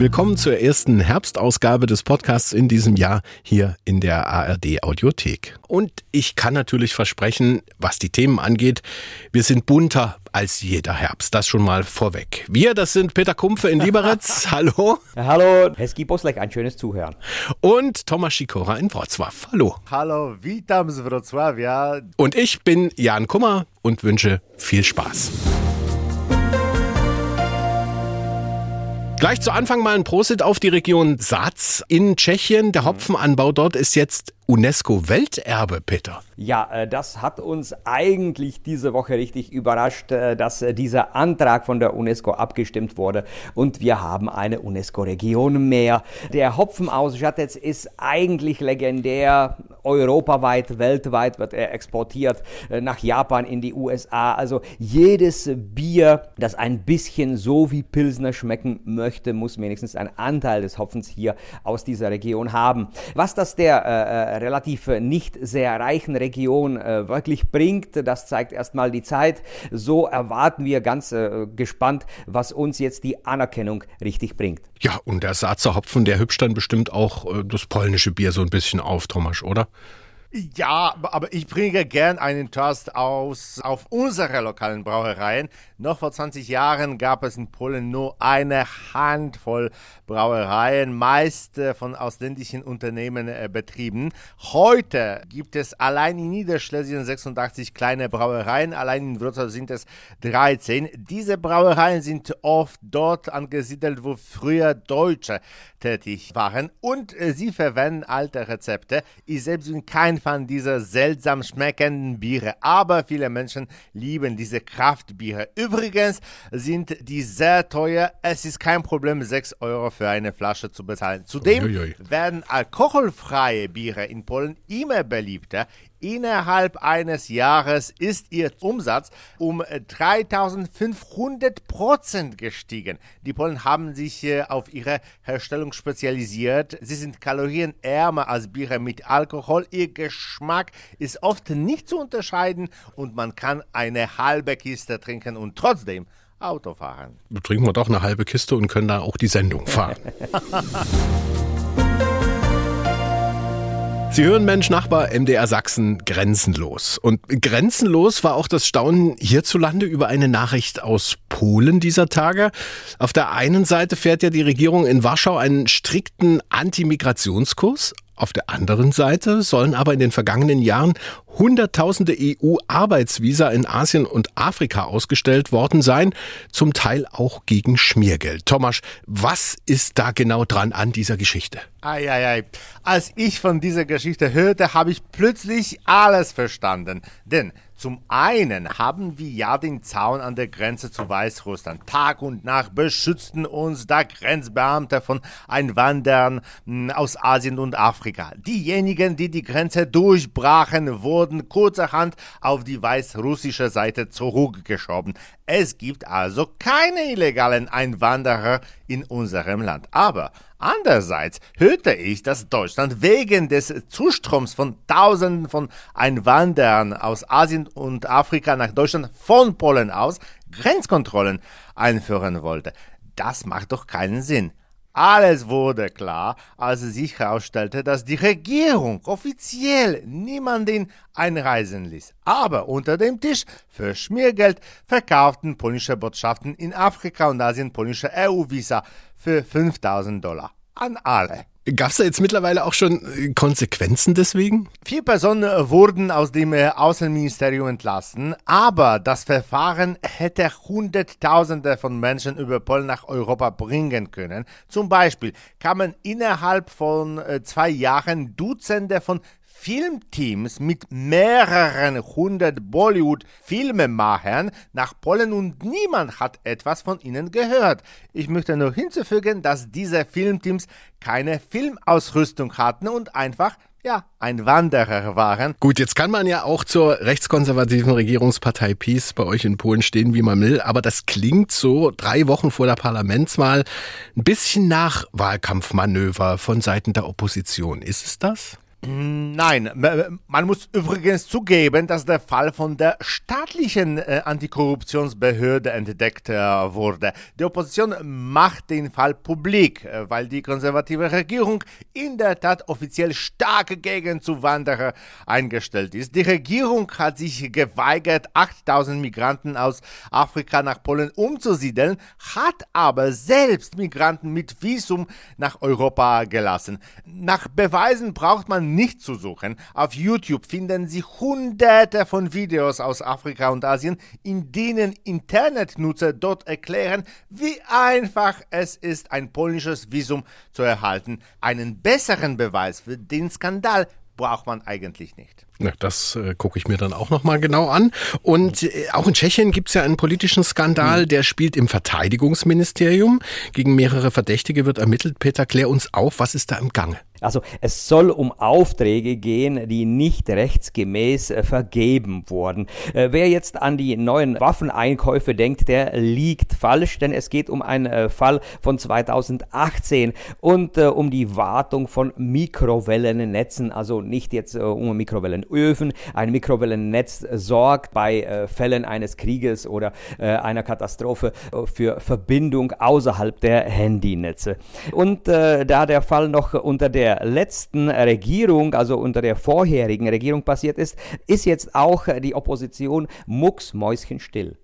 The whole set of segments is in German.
Willkommen zur ersten Herbstausgabe des Podcasts in diesem Jahr hier in der ARD Audiothek. Und ich kann natürlich versprechen, was die Themen angeht, wir sind bunter als jeder Herbst. Das schon mal vorweg. Wir, das sind Peter Kumpfe in Lieberitz. Hallo. Hallo, Hezki Boslek, ein schönes Zuhören. Und Thomas Sikora in Wrocław. Hallo. Hallo, witam z Wrocławia. Und ich bin Jan Kummer und wünsche viel Spaß. Gleich zu Anfang mal ein Prosit auf die Region Satz in Tschechien. Der Hopfenanbau dort ist jetzt UNESCO-Welterbe, Peter. Ja, äh, das hat uns eigentlich diese Woche richtig überrascht, äh, dass äh, dieser Antrag von der UNESCO abgestimmt wurde und wir haben eine UNESCO-Region mehr. Der Hopfen aus Jatec ist eigentlich legendär. Europaweit, weltweit wird er exportiert nach Japan, in die USA. Also jedes Bier, das ein bisschen so wie Pilsner schmecken möchte, muss wenigstens einen Anteil des Hopfens hier aus dieser Region haben. Was das der äh, relativ nicht sehr reichen Region äh, wirklich bringt. Das zeigt erstmal die Zeit. So erwarten wir ganz äh, gespannt, was uns jetzt die Anerkennung richtig bringt. Ja, und der Saatzer Hopfen, der hübscht dann bestimmt auch äh, das polnische Bier so ein bisschen auf, Thomas, oder? Ja, aber ich bringe gern einen Toast aus auf unsere lokalen Brauereien. Noch vor 20 Jahren gab es in Polen nur eine Handvoll Brauereien, meist äh, von ausländischen Unternehmen äh, betrieben. Heute gibt es allein in Niederschlesien 86 kleine Brauereien, allein in Wrocław sind es 13. Diese Brauereien sind oft dort angesiedelt, wo früher Deutsche tätig waren und äh, sie verwenden alte Rezepte. Ich selbst bin kein Fan dieser seltsam schmeckenden Biere, aber viele Menschen lieben diese Kraftbiere. Übrigens sind die sehr teuer. Es ist kein Problem, 6 Euro für eine Flasche zu bezahlen. Zudem Uiui. werden alkoholfreie Biere in Polen immer beliebter. Innerhalb eines Jahres ist ihr Umsatz um 3500 Prozent gestiegen. Die Polen haben sich äh, auf ihre Herstellung spezialisiert. Sie sind kalorienärmer als Biere mit Alkohol. Ihr Geschmack ist oft nicht zu unterscheiden und man kann eine halbe Kiste trinken und trotzdem Auto fahren. Trinken wir doch eine halbe Kiste und können da auch die Sendung fahren. Sie hören Mensch Nachbar MDR Sachsen grenzenlos. Und grenzenlos war auch das Staunen hierzulande über eine Nachricht aus Polen dieser Tage. Auf der einen Seite fährt ja die Regierung in Warschau einen strikten Antimigrationskurs. Auf der anderen Seite sollen aber in den vergangenen Jahren Hunderttausende EU-Arbeitsvisa in Asien und Afrika ausgestellt worden sein, zum Teil auch gegen Schmiergeld. Thomas, was ist da genau dran an dieser Geschichte? Eieiei. Als ich von dieser Geschichte hörte, habe ich plötzlich alles verstanden. Denn zum einen haben wir ja den Zaun an der Grenze zu Weißrussland. Tag und Nacht beschützten uns da Grenzbeamte von Einwanderern hm, aus Asien und Afrika. Diejenigen, die die Grenze durchbrachen, wurden kurzerhand auf die weißrussische Seite zurückgeschoben. Es gibt also keine illegalen Einwanderer in unserem Land. Aber andererseits hörte ich, dass Deutschland wegen des Zustroms von Tausenden von Einwanderern aus Asien und Afrika nach Deutschland von Polen aus Grenzkontrollen einführen wollte. Das macht doch keinen Sinn. Alles wurde klar, als sich herausstellte, dass die Regierung offiziell niemanden einreisen ließ. Aber unter dem Tisch für Schmiergeld verkauften polnische Botschaften in Afrika und Asien polnische EU-Visa für 5000 Dollar an alle. Gab es da jetzt mittlerweile auch schon äh, Konsequenzen deswegen? Vier Personen äh, wurden aus dem äh, Außenministerium entlassen, aber das Verfahren hätte Hunderttausende von Menschen über Polen nach Europa bringen können. Zum Beispiel kamen innerhalb von zwei Jahren Dutzende von Filmteams mit mehreren hundert Bollywood-Filmemachern nach Polen und niemand hat etwas von ihnen gehört. Ich möchte nur hinzufügen, dass diese Filmteams keine Filmausrüstung hatten und einfach ja, ein Wanderer waren. Gut, jetzt kann man ja auch zur rechtskonservativen Regierungspartei PiS bei euch in Polen stehen, wie man will, aber das klingt so drei Wochen vor der Parlamentswahl ein bisschen nach Wahlkampfmanöver von Seiten der Opposition. Ist es das? Nein, man muss übrigens zugeben, dass der Fall von der staatlichen äh, Antikorruptionsbehörde entdeckt äh, wurde. Die Opposition macht den Fall publik, äh, weil die konservative Regierung in der Tat offiziell stark gegen Zuwanderer eingestellt ist. Die Regierung hat sich geweigert, 8000 Migranten aus Afrika nach Polen umzusiedeln, hat aber selbst Migranten mit Visum nach Europa gelassen. Nach Beweisen braucht man nicht zu suchen. Auf YouTube finden Sie hunderte von Videos aus Afrika und Asien, in denen Internetnutzer dort erklären, wie einfach es ist, ein polnisches Visum zu erhalten. Einen besseren Beweis für den Skandal braucht man eigentlich nicht. Ja, das äh, gucke ich mir dann auch nochmal genau an. Und äh, auch in Tschechien gibt es ja einen politischen Skandal, mhm. der spielt im Verteidigungsministerium. Gegen mehrere Verdächtige wird ermittelt. Peter, klär uns auf, was ist da im Gange? Also es soll um Aufträge gehen, die nicht rechtsgemäß äh, vergeben wurden. Äh, wer jetzt an die neuen Waffeneinkäufe denkt, der liegt falsch, denn es geht um einen äh, Fall von 2018 und um die Wartung von Mikrowellennetzen, also nicht jetzt um Mikrowellenöfen. Ein Mikrowellennetz sorgt bei äh, Fällen eines Krieges oder einer Katastrophe für Verbindung außerhalb der Handynetze. Und da der Fall noch unter der letzten Regierung, also unter der vorherigen Regierung passiert ist, ist jetzt auch die Opposition mucksmäuschenstill.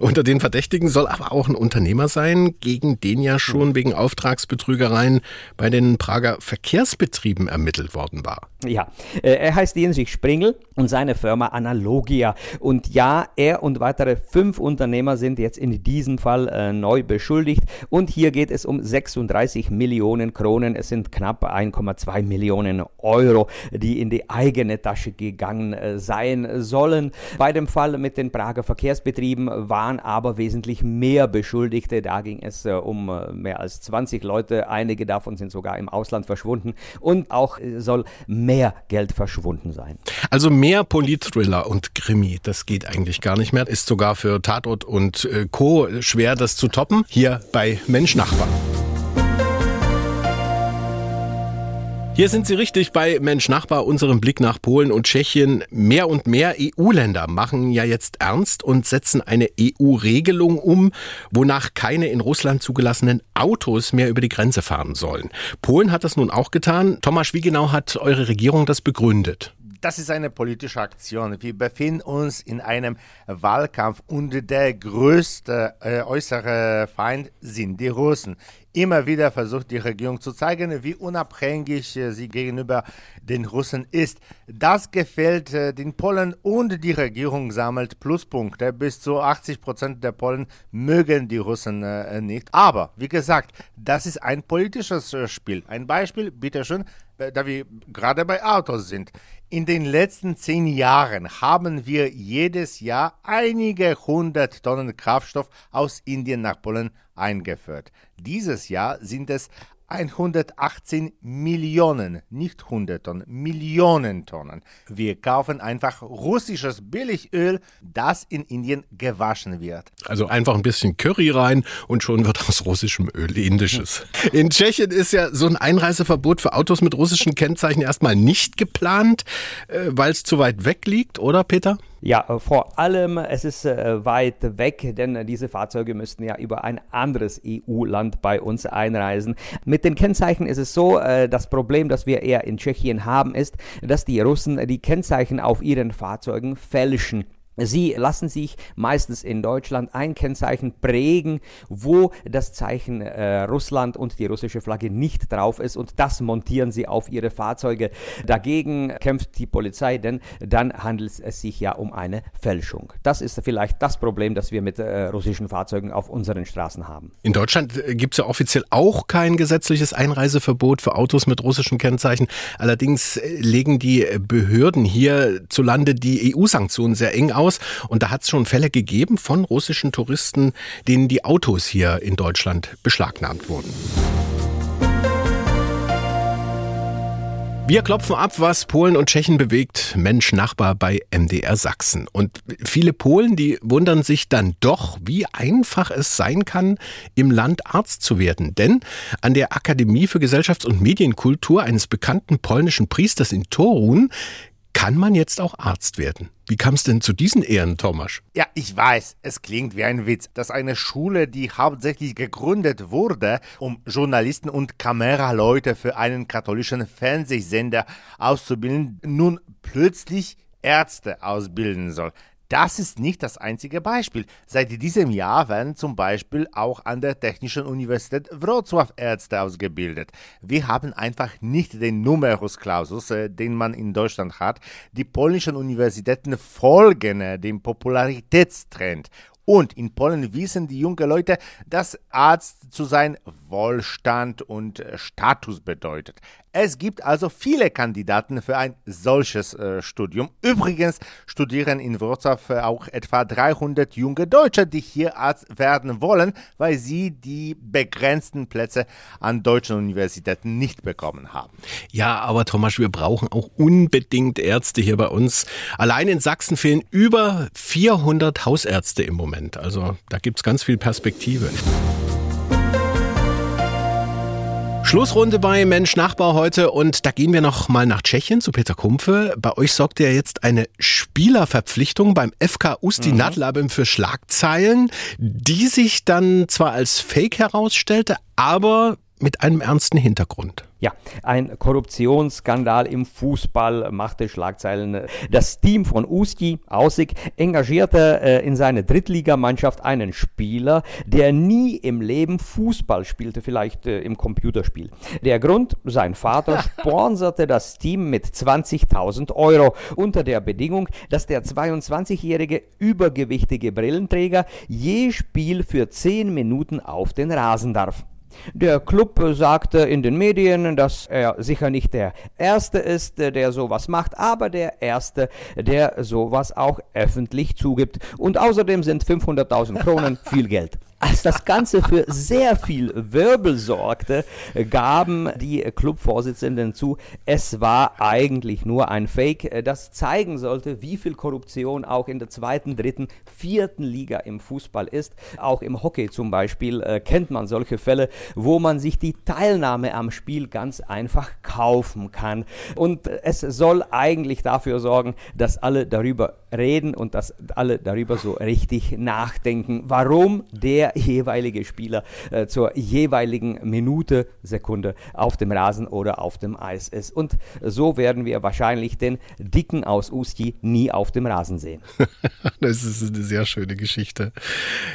Unter den Verdächtigen soll aber auch ein Unternehmer sein, gegen den ja schon hm. wegen Auftragsbetrügereien bei den Prager Verkehrsbetrieben ermittelt worden war. Ja, äh, er heißt Jensrich Springel und seine Firma Analogia. Und ja, er und weitere fünf Unternehmer sind jetzt in diesem Fall äh, neu beschuldigt. Und hier geht es um 36 Millionen Kronen. Es sind knapp 1,2 Millionen Euro, die in die eigene Tasche gegangen äh, sein sollen. Bei dem Fall mit den Prager Verkehrsbetrieben Verkehrsbetrieben waren aber wesentlich mehr Beschuldigte. Da ging es äh, um äh, mehr als 20 Leute. Einige davon sind sogar im Ausland verschwunden und auch äh, soll mehr Geld verschwunden sein. Also mehr Politthriller und Krimi, das geht eigentlich gar nicht mehr. Ist sogar für Tatort und Co. schwer, das zu toppen. Hier bei Mensch Nachbar. Hier sind Sie richtig bei Mensch Nachbar, unserem Blick nach Polen und Tschechien. Mehr und mehr EU-Länder machen ja jetzt ernst und setzen eine EU-Regelung um, wonach keine in Russland zugelassenen Autos mehr über die Grenze fahren sollen. Polen hat das nun auch getan. Thomas, wie genau hat eure Regierung das begründet? Das ist eine politische Aktion. Wir befinden uns in einem Wahlkampf und der größte äh, äußere Feind sind die Russen. Immer wieder versucht die Regierung zu zeigen, wie unabhängig äh, sie gegenüber den Russen ist. Das gefällt äh, den Polen und die Regierung sammelt Pluspunkte. Bis zu 80 Prozent der Polen mögen die Russen äh, nicht. Aber, wie gesagt, das ist ein politisches Spiel. Ein Beispiel, bitteschön, da wir gerade bei Autos sind. In den letzten zehn Jahren haben wir jedes Jahr einige hundert Tonnen Kraftstoff aus Indien nach Polen eingeführt. Dieses Jahr sind es 118 Millionen, nicht 100 Tonnen, Millionen Tonnen. Wir kaufen einfach russisches Billigöl, das in Indien gewaschen wird. Also einfach ein bisschen Curry rein und schon wird aus russischem Öl indisches. In Tschechien ist ja so ein Einreiseverbot für Autos mit russischen Kennzeichen erstmal nicht geplant, äh, weil es zu weit weg liegt, oder Peter? Ja, äh, vor allem, es ist äh, weit weg, denn diese Fahrzeuge müssten ja über ein anderes EU-Land bei uns einreisen. Mit den Kennzeichen ist es so, äh, das Problem, das wir eher in Tschechien haben, ist, dass die Russen die Kennzeichen auf ihren Fahrzeugen fälschen. Sie lassen sich meistens in Deutschland ein Kennzeichen prägen, wo das Zeichen äh, Russland und die russische Flagge nicht drauf ist und das montieren sie auf ihre Fahrzeuge. Dagegen kämpft die Polizei, denn dann handelt es sich ja um eine Fälschung. Das ist vielleicht das Problem, das wir mit äh, russischen Fahrzeugen auf unseren Straßen haben. In Deutschland äh, gibt es ja offiziell auch kein gesetzliches Einreiseverbot für Autos mit russischen Kennzeichen. Allerdings äh, legen die Behörden hierzulande die EU-Sanktionen sehr eng aus aus. Und da hat es schon Fälle gegeben von russischen Touristen, denen die Autos hier in Deutschland beschlagnahmt wurden. Wir klopfen ab, was Polen und Tschechen bewegt. Mensch, Nachbar bei MDR Sachsen. Und viele Polen, die wundern sich dann doch, wie einfach es sein kann, im Land Arzt zu werden. Denn an der Akademie für Gesellschafts- und Medienkultur eines bekannten polnischen Priesters in Torun kann man jetzt auch Arzt werden. Wie kam es denn zu diesen Ehren, Thomas? Ja, ich weiß, es klingt wie ein Witz, dass eine Schule, die hauptsächlich gegründet wurde, um Journalisten und Kameraleute für einen katholischen Fernsehsender auszubilden, nun plötzlich Ärzte ausbilden soll. Das ist nicht das einzige Beispiel. Seit diesem Jahr werden zum Beispiel auch an der Technischen Universität Wrocław Ärzte ausgebildet. Wir haben einfach nicht den Numerus Clausus, äh, den man in Deutschland hat. Die polnischen Universitäten folgen äh, dem Popularitätstrend und in Polen wissen die jungen Leute, dass Arzt zu sein Wohlstand und äh, Status bedeutet. Es gibt also viele Kandidaten für ein solches äh, Studium. Übrigens studieren in Wrocław äh, auch etwa 300 junge Deutsche, die hier Arzt werden wollen, weil sie die begrenzten Plätze an deutschen Universitäten nicht bekommen haben. Ja, aber Thomas, wir brauchen auch unbedingt Ärzte hier bei uns. Allein in Sachsen fehlen über 400 Hausärzte im Moment. Also da gibt es ganz viel Perspektive. Schlussrunde bei Mensch Nachbar heute und da gehen wir noch mal nach Tschechien zu Peter Kumpfe. Bei euch sorgt ja jetzt eine Spielerverpflichtung beim FK Usti mhm. Nadlabem für Schlagzeilen, die sich dann zwar als Fake herausstellte, aber mit einem ernsten Hintergrund. Ja, ein Korruptionsskandal im Fußball machte Schlagzeilen. Das Team von Usti, Aussig, engagierte äh, in seine Drittligamannschaft einen Spieler, der nie im Leben Fußball spielte, vielleicht äh, im Computerspiel. Der Grund, sein Vater sponserte das Team mit 20.000 Euro unter der Bedingung, dass der 22-jährige übergewichtige Brillenträger je Spiel für 10 Minuten auf den Rasen darf. Der Club sagte in den Medien, dass er sicher nicht der Erste ist, der sowas macht, aber der Erste, der sowas auch öffentlich zugibt. Und außerdem sind 500.000 Kronen viel Geld. Als das Ganze für sehr viel Wirbel sorgte, gaben die Clubvorsitzenden zu, es war eigentlich nur ein Fake, das zeigen sollte, wie viel Korruption auch in der zweiten, dritten, vierten Liga im Fußball ist. Auch im Hockey zum Beispiel äh, kennt man solche Fälle, wo man sich die Teilnahme am Spiel ganz einfach kaufen kann. Und es soll eigentlich dafür sorgen, dass alle darüber reden und dass alle darüber so richtig nachdenken, warum der jeweilige Spieler äh, zur jeweiligen Minute, Sekunde auf dem Rasen oder auf dem Eis ist. Und so werden wir wahrscheinlich den Dicken aus Usti nie auf dem Rasen sehen. das ist eine sehr schöne Geschichte.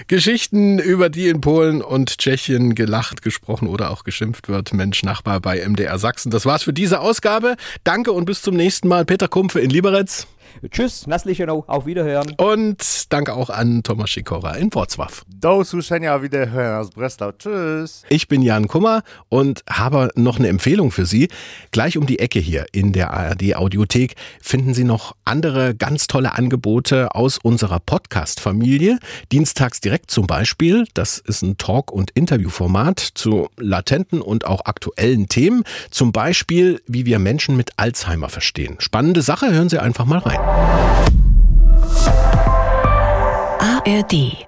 Geschichten, über die in Polen und Tschechien gelacht, gesprochen oder auch geschimpft wird. Mensch, Nachbar bei MDR Sachsen. Das war's für diese Ausgabe. Danke und bis zum nächsten Mal. Peter Kumpfe in Liberec. Tschüss, Naslichenow, auf Wiederhören. Und danke auch an Thomas Schikora in Wrocław. Do usłyszenia, Wiederhören aus Breslau. Tschüss. Ich bin Jan Kummer und habe noch eine Empfehlung für Sie. Gleich um die Ecke hier in der ARD Audiothek finden Sie noch andere ganz tolle Angebote aus unserer Podcast-Familie. Dienstags direkt zum Beispiel. Das ist ein Talk- und Interviewformat zu latenten und auch aktuellen Themen. Zum Beispiel, wie wir Menschen mit Alzheimer verstehen. Spannende Sache, hören Sie einfach mal rein. ARD